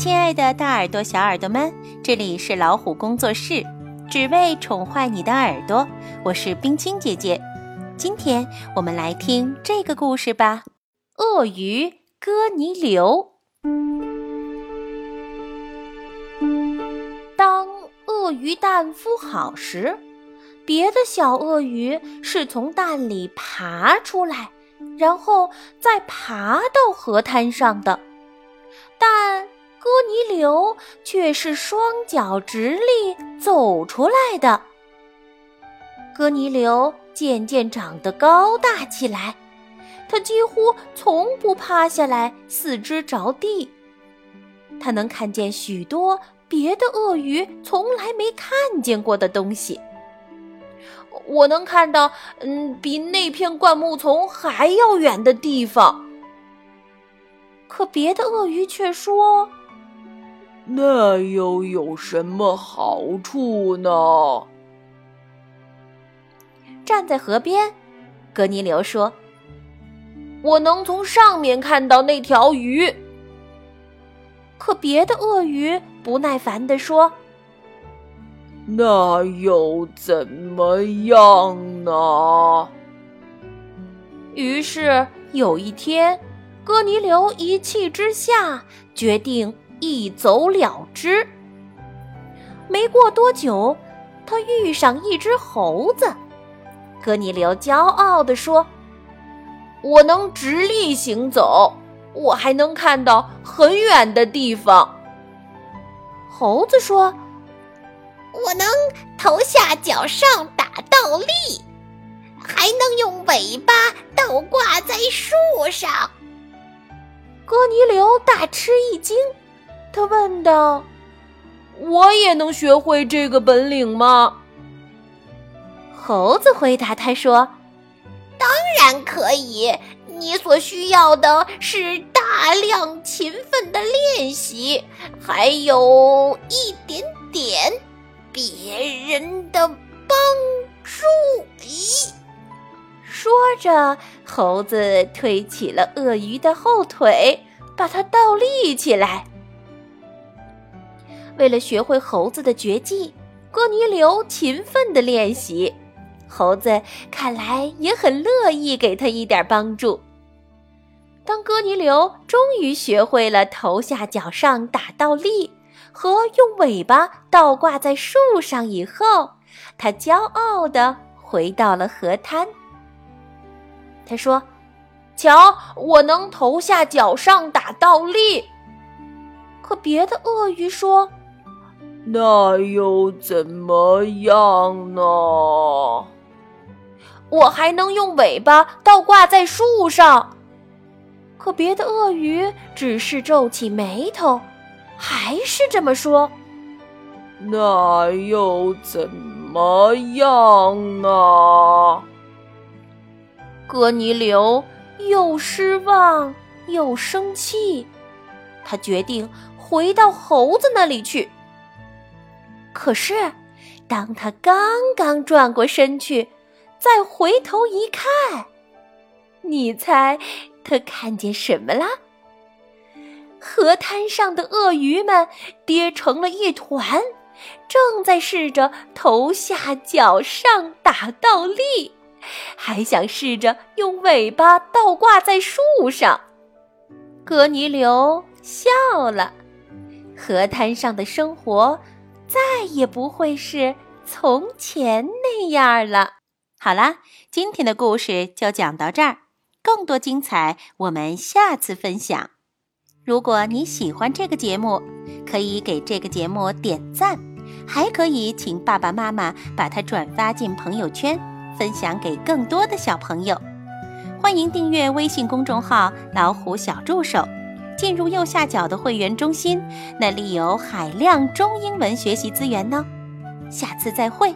亲爱的，大耳朵、小耳朵们，这里是老虎工作室，只为宠坏你的耳朵。我是冰清姐姐，今天我们来听这个故事吧。鳄鱼哥尼流。当鳄鱼蛋孵好时，别的小鳄鱼是从蛋里爬出来，然后再爬到河滩上的，但。哥尼流却是双脚直立走出来的。哥尼流渐渐长得高大起来，他几乎从不趴下来，四肢着地。他能看见许多别的鳄鱼从来没看见过的东西。我能看到，嗯，比那片灌木丛还要远的地方。可别的鳄鱼却说。那又有什么好处呢？站在河边，格尼流说：“我能从上面看到那条鱼。”可别的鳄鱼不耐烦地说：“那又怎么样呢？”于是有一天，哥尼流一气之下决定。一走了之。没过多久，他遇上一只猴子。哥尼流骄傲地说：“我能直立行走，我还能看到很远的地方。”猴子说：“我能头下脚上打倒立，还能用尾巴倒挂在树上。”哥尼流大吃一惊。他问道：“我也能学会这个本领吗？”猴子回答他说：“当然可以，你所需要的是大量勤奋的练习，还有一点点别人的帮助。”咦，说着，猴子推起了鳄鱼的后腿，把它倒立起来。为了学会猴子的绝技，哥尼流勤奋地练习。猴子看来也很乐意给他一点帮助。当哥尼流终于学会了头下脚上打倒立和用尾巴倒挂在树上以后，他骄傲地回到了河滩。他说：“瞧，我能头下脚上打倒立。”可别的鳄鱼说。那又怎么样呢？我还能用尾巴倒挂在树上。可别的鳄鱼只是皱起眉头，还是这么说。那又怎么样呢？哥尼流又失望又生气，他决定回到猴子那里去。可是，当他刚刚转过身去，再回头一看，你猜他看见什么了？河滩上的鳄鱼们跌成了一团，正在试着头下脚上打倒立，还想试着用尾巴倒挂在树上。格尼流笑了，河滩上的生活。再也不会是从前那样了。好啦，今天的故事就讲到这儿，更多精彩我们下次分享。如果你喜欢这个节目，可以给这个节目点赞，还可以请爸爸妈妈把它转发进朋友圈，分享给更多的小朋友。欢迎订阅微信公众号“老虎小助手”。进入右下角的会员中心，那里有海量中英文学习资源呢。下次再会。